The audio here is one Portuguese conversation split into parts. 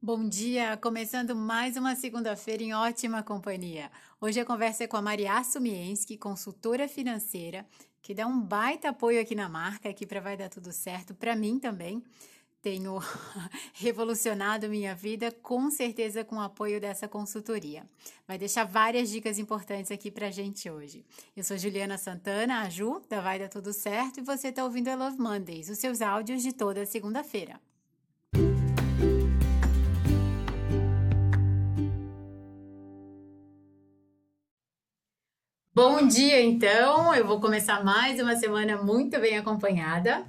Bom dia, começando mais uma segunda-feira em ótima companhia. Hoje a conversa é com a Maria Sumienski, consultora financeira, que dá um baita apoio aqui na marca, aqui para Vai Dar Tudo Certo, para mim também. Tenho revolucionado minha vida, com certeza com o apoio dessa consultoria. Vai deixar várias dicas importantes aqui para gente hoje. Eu sou Juliana Santana, a Ju, da Vai Dar Tudo Certo, e você está ouvindo a Love Mondays, os seus áudios de toda segunda-feira. Bom dia, então. Eu vou começar mais uma semana muito bem acompanhada.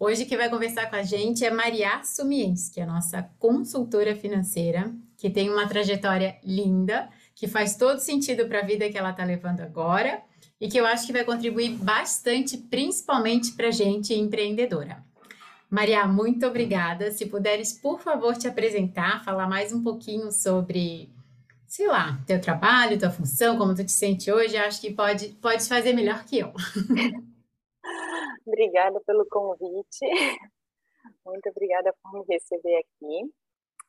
Hoje quem vai conversar com a gente é Maria Sumienski, a nossa consultora financeira, que tem uma trajetória linda, que faz todo sentido para a vida que ela está levando agora e que eu acho que vai contribuir bastante, principalmente para a gente empreendedora. Maria, muito obrigada. Se puderes, por favor, te apresentar, falar mais um pouquinho sobre sei lá, teu trabalho, tua função, como tu te sente hoje, acho que pode, pode fazer melhor que eu. obrigada pelo convite. Muito obrigada por me receber aqui.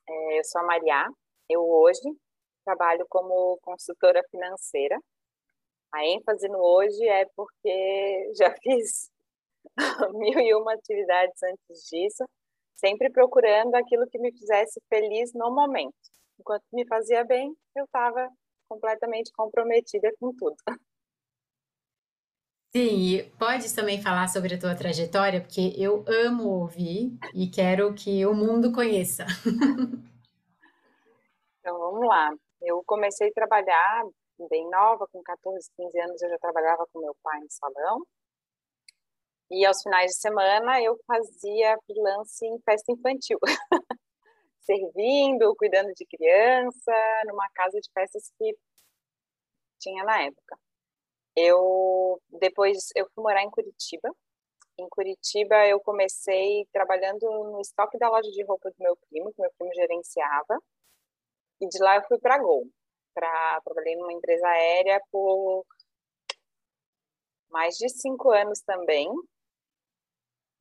É, eu sou a Maria. Eu hoje trabalho como consultora financeira. A ênfase no hoje é porque já fiz mil e uma atividades antes disso, sempre procurando aquilo que me fizesse feliz no momento enquanto me fazia bem, eu estava completamente comprometida com tudo. Sim, e pode também falar sobre a tua trajetória, porque eu amo ouvir e quero que o mundo conheça. Então, vamos lá. Eu comecei a trabalhar bem nova, com 14, 15 anos eu já trabalhava com meu pai no salão. E aos finais de semana eu fazia freelance em festa infantil. servindo, cuidando de criança, numa casa de festas que tinha na época. Eu depois eu fui morar em Curitiba. Em Curitiba eu comecei trabalhando no estoque da loja de roupa do meu primo, que meu primo gerenciava. E de lá eu fui para Gol, para trabalhei numa empresa aérea por mais de cinco anos também.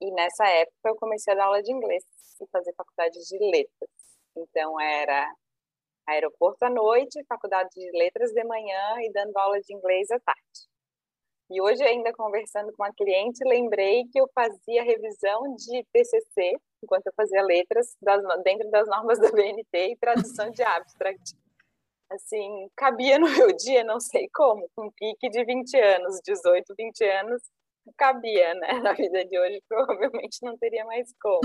E nessa época eu comecei a dar aula de inglês e fazer faculdade de letras. Então, era aeroporto à noite, faculdade de letras de manhã e dando aula de inglês à tarde. E hoje, ainda conversando com uma cliente, lembrei que eu fazia revisão de TCC, enquanto eu fazia letras, das, dentro das normas da BNT e tradução de abstract. Assim, cabia no meu dia, não sei como, com um pique de 20 anos, 18, 20 anos, cabia, né? Na vida de hoje, provavelmente não teria mais como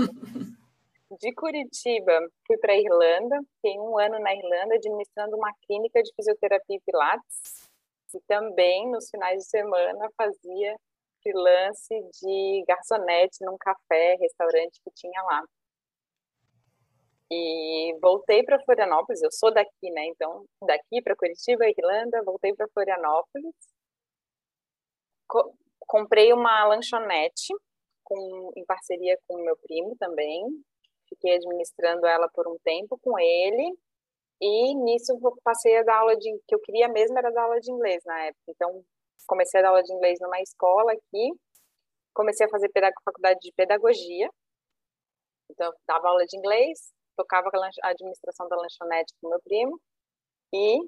de Curitiba, fui para Irlanda, fiquei um ano na Irlanda administrando uma clínica de fisioterapia e pilates, e também nos finais de semana fazia freelance de garçonete num café, restaurante que tinha lá. E voltei para Florianópolis, eu sou daqui, né? Então, daqui para Curitiba, Irlanda, voltei para Florianópolis. Comprei uma lanchonete com, em parceria com meu primo também, fiquei administrando ela por um tempo com ele, e nisso passei a dar aula de, que eu queria mesmo era dar aula de inglês na época, então comecei a dar aula de inglês numa escola aqui, comecei a fazer faculdade de pedagogia, então dava aula de inglês, tocava a administração da lanchonete com meu primo, e,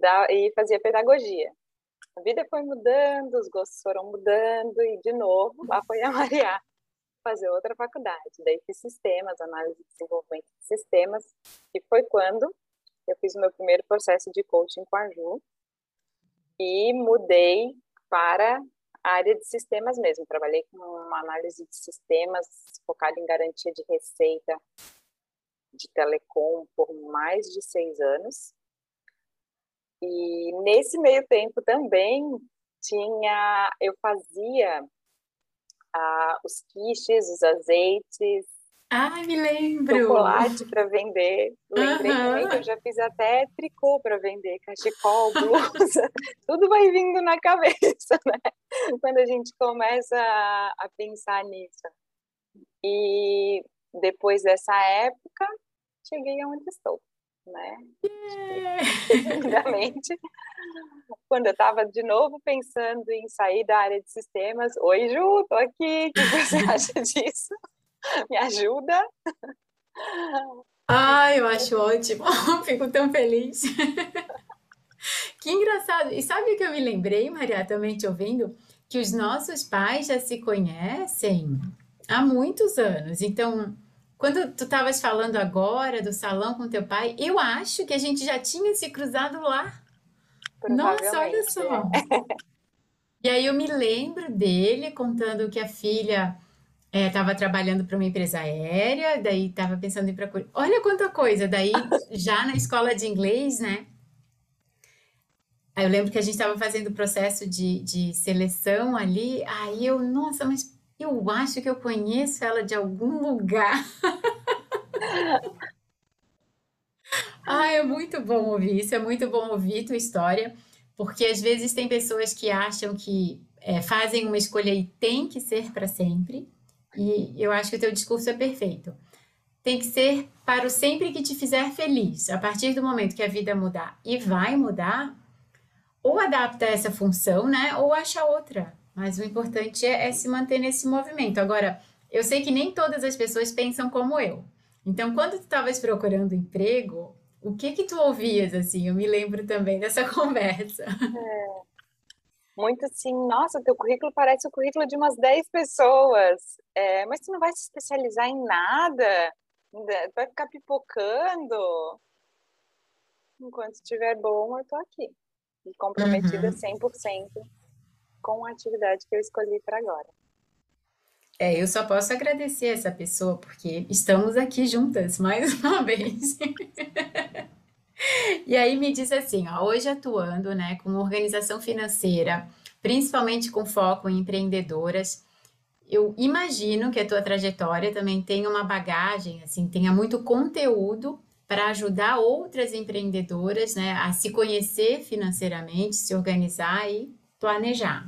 da, e fazia pedagogia. A vida foi mudando, os gostos foram mudando, e de novo, lá foi a Maria fazer outra faculdade. Daí fiz sistemas, análise de desenvolvimento de sistemas, e foi quando eu fiz o meu primeiro processo de coaching com a Ju e mudei para a área de sistemas mesmo. Trabalhei com uma análise de sistemas focada em garantia de receita de telecom por mais de seis anos. E nesse meio tempo também tinha, eu fazia ah, os quiches, os azeites. Ai, me lembro! Chocolate para vender. Lembrei uhum. também que eu já fiz até tricô para vender, cachecol, blusa. Tudo vai vindo na cabeça, né? Quando a gente começa a, a pensar nisso. E depois dessa época, cheguei aonde estou né? Quando eu estava de novo pensando em sair da área de sistemas, oi Ju, tô aqui, o que você acha disso? Me ajuda? Ai, eu acho ótimo. Fico tão feliz. que engraçado. E sabe o que eu me lembrei, Maria, também te ouvindo? Que os nossos pais já se conhecem há muitos anos. Então, quando tu estavas falando agora do salão com teu pai, eu acho que a gente já tinha se cruzado lá. Nossa, olha só. E aí eu me lembro dele contando que a filha estava trabalhando para uma empresa aérea, daí estava pensando em procurar. Olha quanta coisa! Daí, já na escola de inglês, né? Aí eu lembro que a gente estava fazendo o processo de, de seleção ali. Aí eu, nossa, mas eu acho que eu conheço ela de algum lugar. Ah, é muito bom ouvir isso, é muito bom ouvir tua história, porque às vezes tem pessoas que acham que é, fazem uma escolha e tem que ser para sempre, e eu acho que o teu discurso é perfeito. Tem que ser para o sempre que te fizer feliz. A partir do momento que a vida mudar e vai mudar, ou adapta essa função, né? Ou acha outra. Mas o importante é, é se manter nesse movimento. Agora, eu sei que nem todas as pessoas pensam como eu. Então, quando tu estavas procurando emprego, o que que tu ouvias assim? Eu me lembro também dessa conversa. É. Muito assim, nossa, teu currículo parece o currículo de umas 10 pessoas. É, mas tu não vai se especializar em nada? Vai ficar pipocando? Enquanto estiver bom, eu tô aqui. E comprometida uhum. 100% com a atividade que eu escolhi para agora. É, eu só posso agradecer essa pessoa, porque estamos aqui juntas mais uma vez. E aí me diz assim, ó, hoje atuando, né, com organização financeira, principalmente com foco em empreendedoras, eu imagino que a tua trajetória também tenha uma bagagem, assim, tenha muito conteúdo para ajudar outras empreendedoras, né, a se conhecer financeiramente, se organizar e planejar.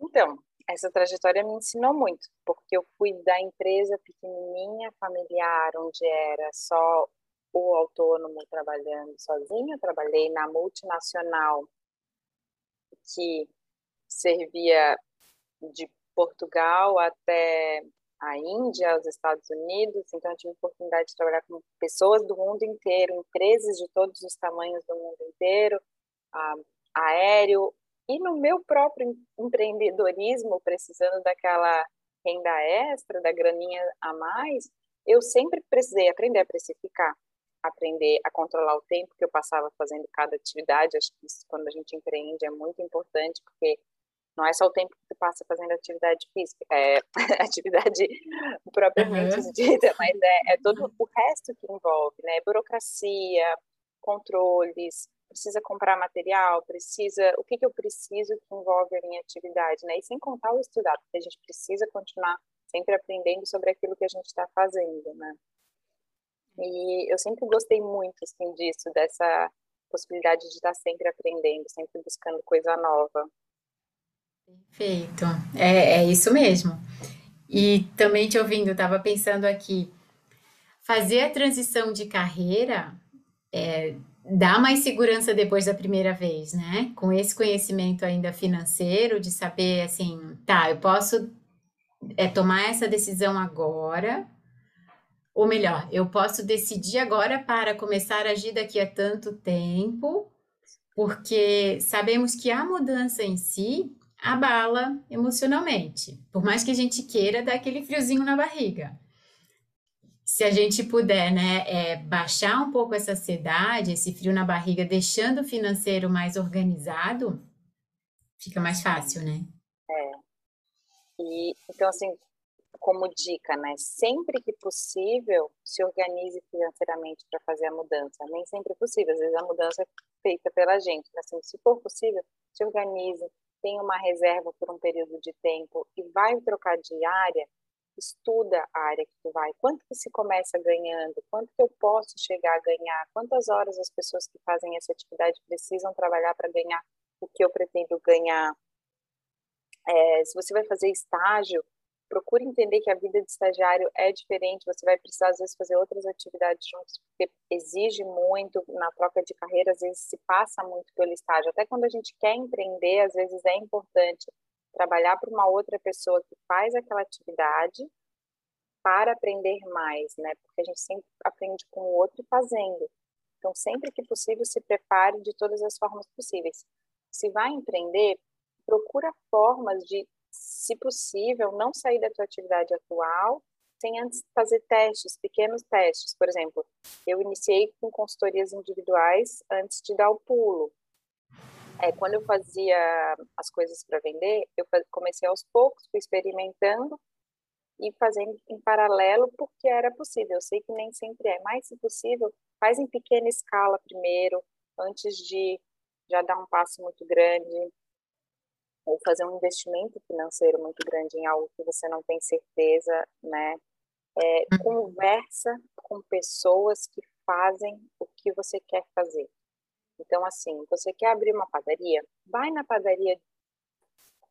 Então, essa trajetória me ensinou muito, porque eu fui da empresa pequenininha, familiar, onde era só o autônomo trabalhando sozinho, trabalhei na multinacional que servia de Portugal até a Índia, os Estados Unidos, então eu tive a oportunidade de trabalhar com pessoas do mundo inteiro, empresas de todos os tamanhos do mundo inteiro, aéreo, e no meu próprio empreendedorismo, precisando daquela renda extra, da graninha a mais, eu sempre precisei aprender a precificar, aprender a controlar o tempo que eu passava fazendo cada atividade. Acho que isso, quando a gente empreende, é muito importante, porque não é só o tempo que você passa fazendo atividade física, é atividade propriamente uhum. dita, mas é, é todo o resto que envolve, né? Burocracia, controles, precisa comprar material, precisa, o que, que eu preciso que envolve a minha atividade, né? E sem contar o estudar, porque a gente precisa continuar sempre aprendendo sobre aquilo que a gente está fazendo, né? E eu sempre gostei muito, assim, disso, dessa possibilidade de estar sempre aprendendo, sempre buscando coisa nova. Perfeito, é, é isso mesmo. E também te ouvindo, estava pensando aqui, fazer a transição de carreira é, dá mais segurança depois da primeira vez, né? Com esse conhecimento ainda financeiro, de saber assim, tá, eu posso é, tomar essa decisão agora, ou melhor, eu posso decidir agora para começar a agir daqui a tanto tempo, porque sabemos que a mudança em si abala emocionalmente, por mais que a gente queira dar aquele friozinho na barriga se a gente puder, né, é, baixar um pouco essa ansiedade, esse frio na barriga, deixando o financeiro mais organizado, fica mais fácil, né? É. E, então, assim, como dica, né, sempre que possível, se organize financeiramente para fazer a mudança. Nem sempre é possível, às vezes a mudança é feita pela gente. Mas, assim, se for possível, se organize, tenha uma reserva por um período de tempo e vai trocar de área, estuda a área que tu vai, quanto que se começa ganhando, quanto que eu posso chegar a ganhar, quantas horas as pessoas que fazem essa atividade precisam trabalhar para ganhar o que eu pretendo ganhar. É, se você vai fazer estágio, procure entender que a vida de estagiário é diferente, você vai precisar às vezes fazer outras atividades juntos, porque exige muito na troca de carreira, às vezes se passa muito pelo estágio. Até quando a gente quer empreender, às vezes é importante trabalhar para uma outra pessoa que faz aquela atividade para aprender mais, né? Porque a gente sempre aprende com o outro fazendo. Então, sempre que possível, se prepare de todas as formas possíveis. Se vai empreender, procura formas de, se possível, não sair da tua atividade atual sem antes fazer testes, pequenos testes. Por exemplo, eu iniciei com consultorias individuais antes de dar o pulo. É, quando eu fazia as coisas para vender, eu comecei aos poucos, fui experimentando e fazendo em paralelo porque era possível. Eu sei que nem sempre é, mas se possível, faz em pequena escala primeiro, antes de já dar um passo muito grande ou fazer um investimento financeiro muito grande em algo que você não tem certeza, né? É, uhum. conversa com pessoas que fazem o que você quer fazer. Então, assim, você quer abrir uma padaria? Vai na padaria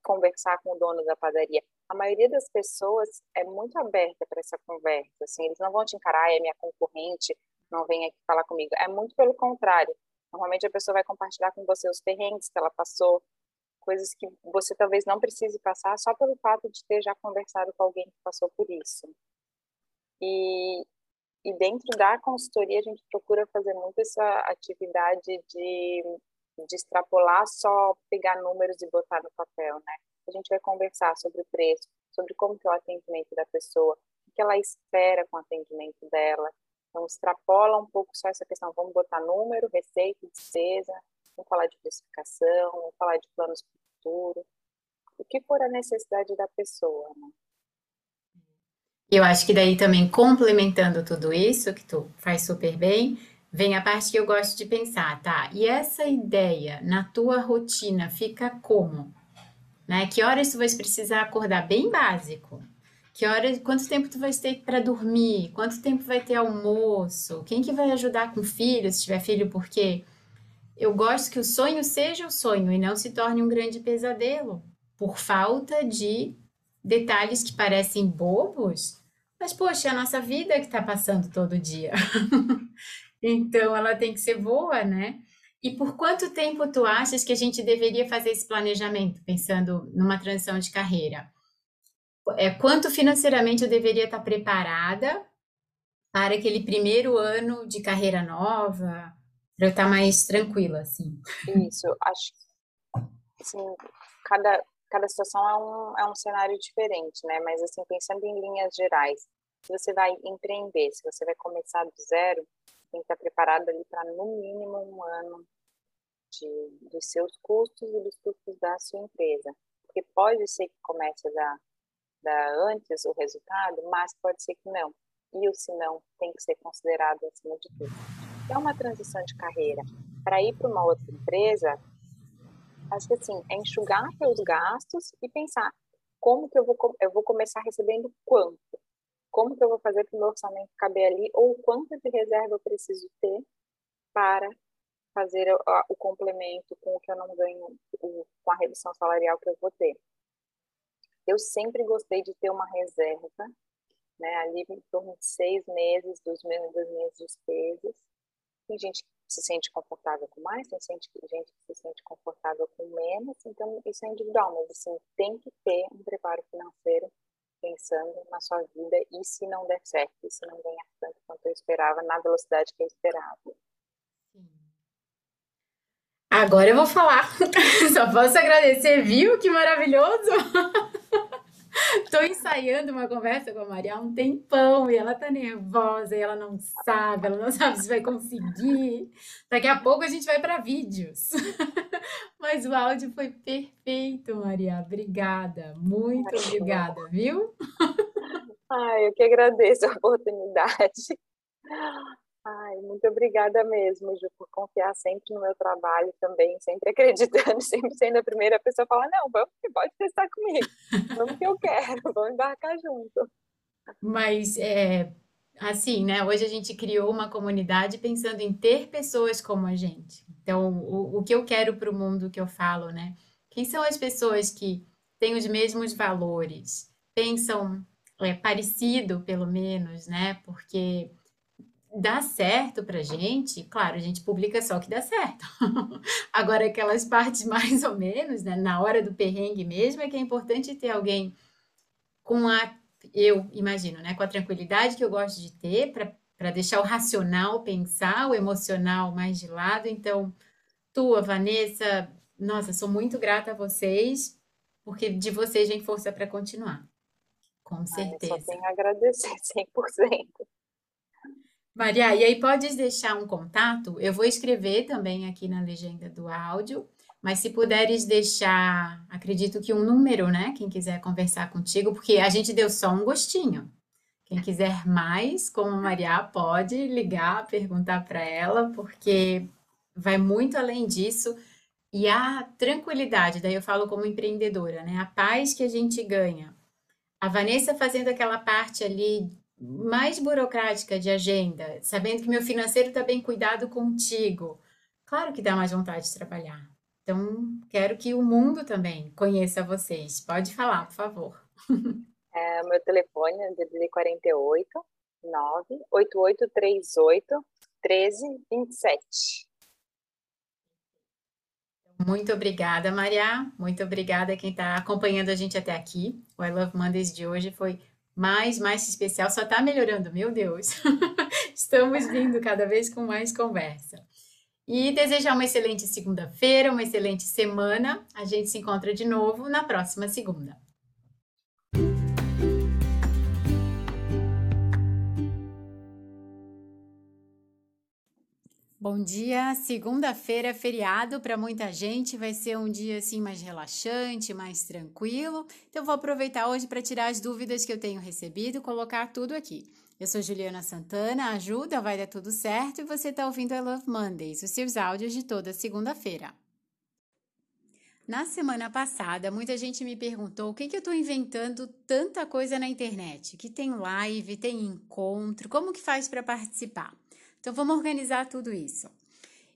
conversar com o dono da padaria. A maioria das pessoas é muito aberta para essa conversa, assim, eles não vão te encarar, é minha concorrente, não vem aqui falar comigo. É muito pelo contrário. Normalmente a pessoa vai compartilhar com você os perrengues que ela passou, coisas que você talvez não precise passar só pelo fato de ter já conversado com alguém que passou por isso. E, e dentro da consultoria a gente procura fazer muito essa atividade de, de extrapolar só pegar números e botar no papel, né? A gente vai conversar sobre o preço, sobre como que é o atendimento da pessoa, o que ela espera com o atendimento dela. Então, extrapola um pouco só essa questão. Vamos botar número, receita, despesa, vamos falar de precificação, vamos falar de planos para o futuro. O que for a necessidade da pessoa, né? Eu acho que daí também complementando tudo isso, que tu faz super bem, vem a parte que eu gosto de pensar, tá? E essa ideia na tua rotina fica como? Né? Que horas tu vais precisar acordar bem básico? Que horas, quanto tempo tu vais ter para dormir? Quanto tempo vai ter almoço? Quem que vai ajudar com filho, se tiver filho, porque eu gosto que o sonho seja o sonho e não se torne um grande pesadelo por falta de detalhes que parecem bobos, mas, poxa, é a nossa vida que está passando todo dia. então, ela tem que ser boa, né? E por quanto tempo tu achas que a gente deveria fazer esse planejamento, pensando numa transição de carreira? É, quanto financeiramente eu deveria estar preparada para aquele primeiro ano de carreira nova, para eu estar mais tranquila, assim? Isso, acho que assim, cada, cada situação é um, é um cenário diferente, né? Mas, assim, pensando em linhas gerais, se você vai empreender, se você vai começar do zero, tem que estar preparado ali para, no mínimo, um ano de, dos seus custos e dos custos da sua empresa. Porque pode ser que comece a dar, dar antes o resultado, mas pode ser que não. E o se não tem que ser considerado acima de tudo. É uma transição de carreira. Para ir para uma outra empresa, acho que assim, é enxugar seus gastos e pensar como que eu vou, eu vou começar recebendo quanto? Como que eu vou fazer para o meu orçamento caber ali? Ou quanto de reserva eu preciso ter para fazer o, o complemento com o que eu não ganho, o, com a redução salarial que eu vou ter? Eu sempre gostei de ter uma reserva, né, ali em torno de seis meses dos meus, das minhas despesas. Tem gente que se sente confortável com mais, tem gente, que se sente confortável com menos, então isso é individual, mas assim, tem que ter um preparo financeiro pensando na sua vida e se não der certo, e se não ganhar tanto quanto eu esperava, na velocidade que eu esperava. Agora eu vou falar. Só posso agradecer, viu? Que maravilhoso! Estou ensaiando uma conversa com a Maria há um tempão e ela tá nervosa e ela não sabe, ela não sabe se vai conseguir. Daqui a pouco a gente vai para vídeos. Mas o áudio foi perfeito, Maria. Obrigada, muito obrigada, viu? Ai, eu que agradeço a oportunidade. Ai, muito obrigada mesmo, Ju, por confiar sempre no meu trabalho também, sempre acreditando, sempre sendo a primeira pessoa a falar, não, vamos, pode testar comigo, vamos que eu quero, vamos embarcar junto. Mas, é, assim, né, hoje a gente criou uma comunidade pensando em ter pessoas como a gente. Então, o, o que eu quero para o mundo que eu falo, né? Quem são as pessoas que têm os mesmos valores, pensam é, parecido, pelo menos, né? Porque dá certo pra gente, claro, a gente publica só o que dá certo. Agora, aquelas partes mais ou menos, né, na hora do perrengue mesmo, é que é importante ter alguém com a eu imagino, né, com a tranquilidade que eu gosto de ter para deixar o racional pensar, o emocional mais de lado. Então, tua, Vanessa, nossa, sou muito grata a vocês, porque de vocês vem força para continuar. Com certeza. Ah, eu só tenho a agradecer 100%. Maria, e aí podes deixar um contato? Eu vou escrever também aqui na legenda do áudio, mas se puderes deixar, acredito que um número, né? Quem quiser conversar contigo, porque a gente deu só um gostinho. Quem quiser mais, como Maria, pode ligar, perguntar para ela, porque vai muito além disso. E a tranquilidade, daí eu falo como empreendedora, né? A paz que a gente ganha. A Vanessa fazendo aquela parte ali mais burocrática de agenda, sabendo que meu financeiro está bem cuidado contigo. Claro que dá mais vontade de trabalhar. Então, quero que o mundo também conheça vocês. Pode falar, por favor. É, meu telefone é DDD 48 98838 1327. Muito obrigada, Maria. Muito obrigada a quem está acompanhando a gente até aqui. O I Love Mondays de hoje foi mais, mais especial. Só está melhorando, meu Deus. Estamos vindo cada vez com mais conversa. E desejar uma excelente segunda-feira, uma excelente semana. A gente se encontra de novo na próxima segunda. Bom dia, segunda-feira, feriado para muita gente, vai ser um dia assim mais relaxante, mais tranquilo. Então vou aproveitar hoje para tirar as dúvidas que eu tenho recebido e colocar tudo aqui. Eu sou Juliana Santana, ajuda, vai dar tudo certo e você está ouvindo I Love Mondays, os seus áudios de toda segunda-feira. Na semana passada, muita gente me perguntou o que, que eu estou inventando tanta coisa na internet, que tem live, tem encontro, como que faz para participar? Então vamos organizar tudo isso.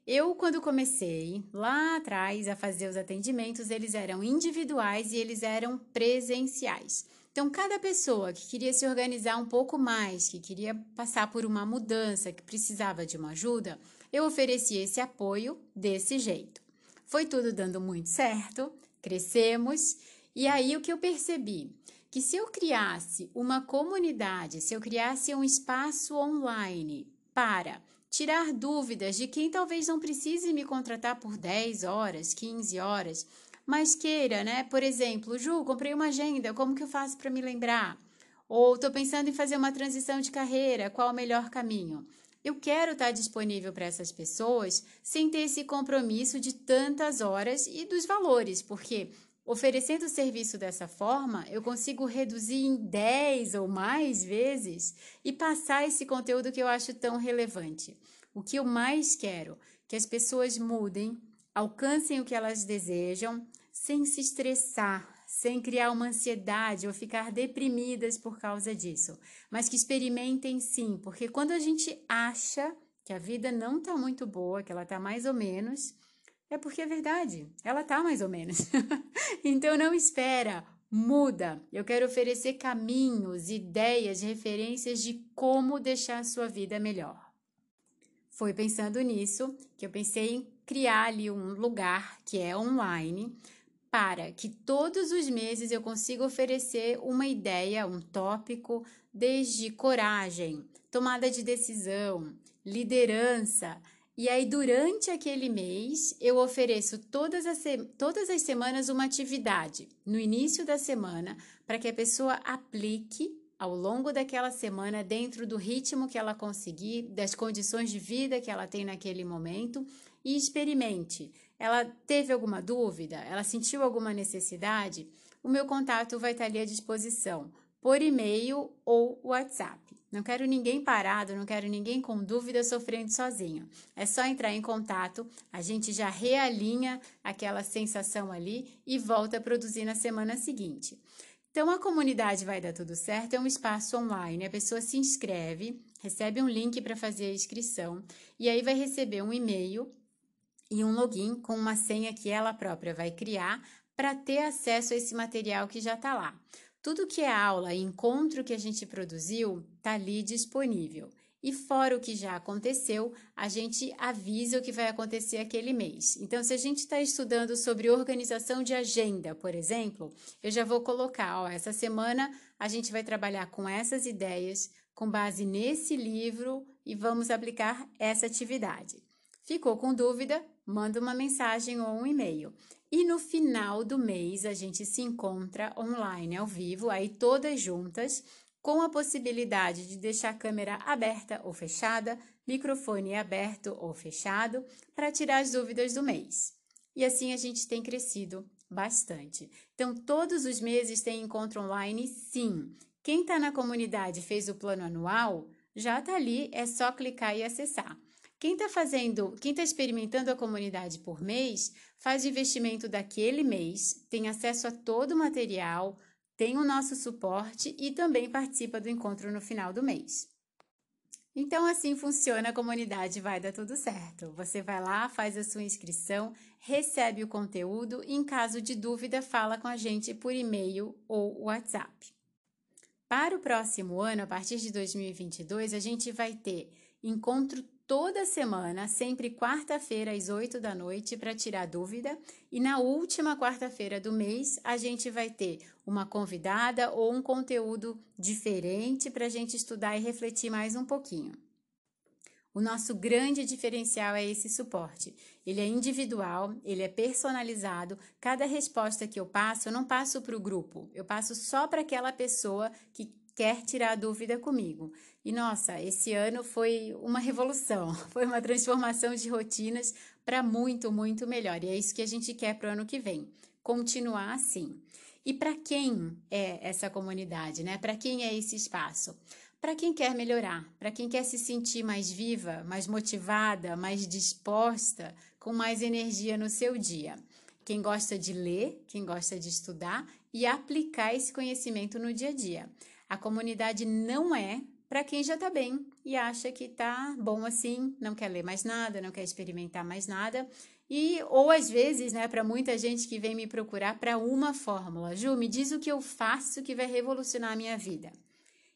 Eu, quando comecei lá atrás a fazer os atendimentos, eles eram individuais e eles eram presenciais. Então, cada pessoa que queria se organizar um pouco mais, que queria passar por uma mudança, que precisava de uma ajuda, eu oferecia esse apoio desse jeito. Foi tudo dando muito certo, crescemos, e aí o que eu percebi? Que se eu criasse uma comunidade, se eu criasse um espaço online para tirar dúvidas de quem talvez não precise me contratar por 10 horas, 15 horas, mas queira, né? Por exemplo, Ju, comprei uma agenda, como que eu faço para me lembrar? Ou estou pensando em fazer uma transição de carreira, qual o melhor caminho? Eu quero estar disponível para essas pessoas sem ter esse compromisso de tantas horas e dos valores, porque Oferecendo o serviço dessa forma, eu consigo reduzir em 10 ou mais vezes e passar esse conteúdo que eu acho tão relevante. O que eu mais quero? Que as pessoas mudem, alcancem o que elas desejam, sem se estressar, sem criar uma ansiedade ou ficar deprimidas por causa disso, mas que experimentem sim, porque quando a gente acha que a vida não está muito boa, que ela está mais ou menos, é porque é verdade, ela tá mais ou menos. então não espera, muda. Eu quero oferecer caminhos, ideias, referências de como deixar a sua vida melhor. Foi pensando nisso que eu pensei em criar ali um lugar que é online para que todos os meses eu consiga oferecer uma ideia, um tópico, desde coragem, tomada de decisão, liderança, e aí, durante aquele mês, eu ofereço todas as, todas as semanas uma atividade no início da semana para que a pessoa aplique ao longo daquela semana, dentro do ritmo que ela conseguir, das condições de vida que ela tem naquele momento e experimente. Ela teve alguma dúvida? Ela sentiu alguma necessidade? O meu contato vai estar ali à disposição por e-mail ou WhatsApp. Não quero ninguém parado, não quero ninguém com dúvida sofrendo sozinho. É só entrar em contato, a gente já realinha aquela sensação ali e volta a produzir na semana seguinte. Então, a comunidade vai dar tudo certo, é um espaço online. A pessoa se inscreve, recebe um link para fazer a inscrição e aí vai receber um e-mail e um login com uma senha que ela própria vai criar para ter acesso a esse material que já está lá. Tudo que é aula e encontro que a gente produziu está ali disponível. e fora o que já aconteceu, a gente avisa o que vai acontecer aquele mês. Então, se a gente está estudando sobre organização de agenda, por exemplo, eu já vou colocar, ó, essa semana a gente vai trabalhar com essas ideias, com base nesse livro e vamos aplicar essa atividade. Ficou com dúvida? Manda uma mensagem ou um e-mail. E no final do mês a gente se encontra online, ao vivo, aí todas juntas com a possibilidade de deixar a câmera aberta ou fechada, microfone aberto ou fechado, para tirar as dúvidas do mês. E assim a gente tem crescido bastante. Então, todos os meses tem encontro online, sim. Quem está na comunidade fez o plano anual, já está ali, é só clicar e acessar. Quem está fazendo, quem está experimentando a comunidade por mês, faz o investimento daquele mês, tem acesso a todo o material, tem o nosso suporte e também participa do encontro no final do mês. Então, assim funciona a comunidade Vai Dar Tudo Certo. Você vai lá, faz a sua inscrição, recebe o conteúdo e, em caso de dúvida, fala com a gente por e-mail ou WhatsApp. Para o próximo ano, a partir de 2022, a gente vai ter encontro toda semana, sempre quarta-feira às 8 da noite, para tirar dúvida. E na última quarta-feira do mês, a gente vai ter uma convidada ou um conteúdo diferente para a gente estudar e refletir mais um pouquinho. O nosso grande diferencial é esse suporte. Ele é individual, ele é personalizado. Cada resposta que eu passo, eu não passo para o grupo, eu passo só para aquela pessoa que quer tirar dúvida comigo. E nossa, esse ano foi uma revolução, foi uma transformação de rotinas para muito, muito melhor. E é isso que a gente quer para o ano que vem, continuar assim. E para quem é essa comunidade, né? Para quem é esse espaço? Para quem quer melhorar, para quem quer se sentir mais viva, mais motivada, mais disposta, com mais energia no seu dia. Quem gosta de ler, quem gosta de estudar e aplicar esse conhecimento no dia a dia. A comunidade não é para quem já está bem e acha que está bom assim, não quer ler mais nada, não quer experimentar mais nada. E ou às vezes, né, para muita gente que vem me procurar para uma fórmula, Ju, me diz o que eu faço que vai revolucionar a minha vida.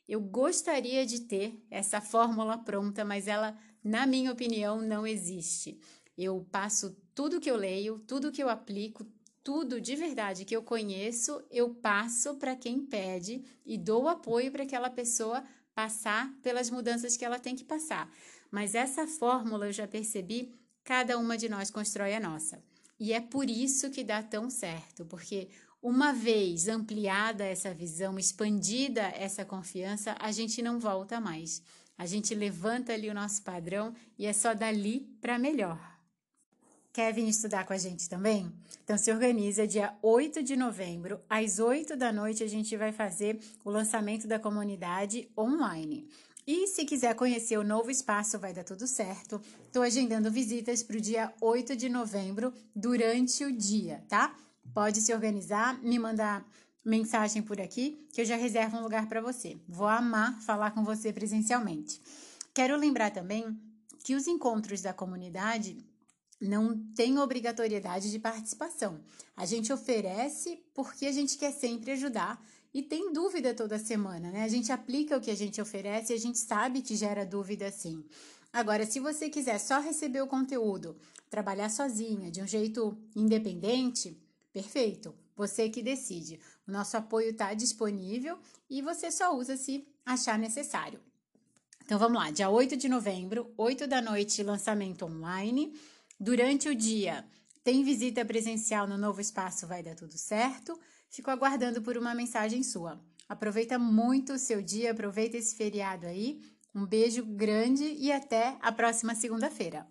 Eu gostaria de ter essa fórmula pronta, mas ela, na minha opinião, não existe. Eu passo tudo que eu leio, tudo que eu aplico, tudo de verdade que eu conheço, eu passo para quem pede e dou apoio para aquela pessoa passar pelas mudanças que ela tem que passar. Mas essa fórmula eu já percebi, cada uma de nós constrói a nossa. E é por isso que dá tão certo, porque uma vez ampliada essa visão, expandida essa confiança, a gente não volta mais. A gente levanta ali o nosso padrão e é só dali para melhor. Quer vir estudar com a gente também? Então se organiza dia 8 de novembro, às 8 da noite, a gente vai fazer o lançamento da comunidade online. E se quiser conhecer o novo espaço, vai dar tudo certo. Estou agendando visitas para o dia 8 de novembro, durante o dia, tá? Pode se organizar, me mandar mensagem por aqui, que eu já reservo um lugar para você. Vou amar falar com você presencialmente. Quero lembrar também que os encontros da comunidade não tem obrigatoriedade de participação. A gente oferece porque a gente quer sempre ajudar e tem dúvida toda semana, né? A gente aplica o que a gente oferece e a gente sabe que gera dúvida sim. Agora, se você quiser só receber o conteúdo, trabalhar sozinha, de um jeito independente, perfeito. Você que decide. O nosso apoio está disponível e você só usa se achar necessário. Então vamos lá, dia 8 de novembro, 8 da noite, lançamento online. Durante o dia, tem visita presencial no novo espaço Vai Dar Tudo Certo. Fico aguardando por uma mensagem sua. Aproveita muito o seu dia, aproveita esse feriado aí. Um beijo grande e até a próxima segunda-feira.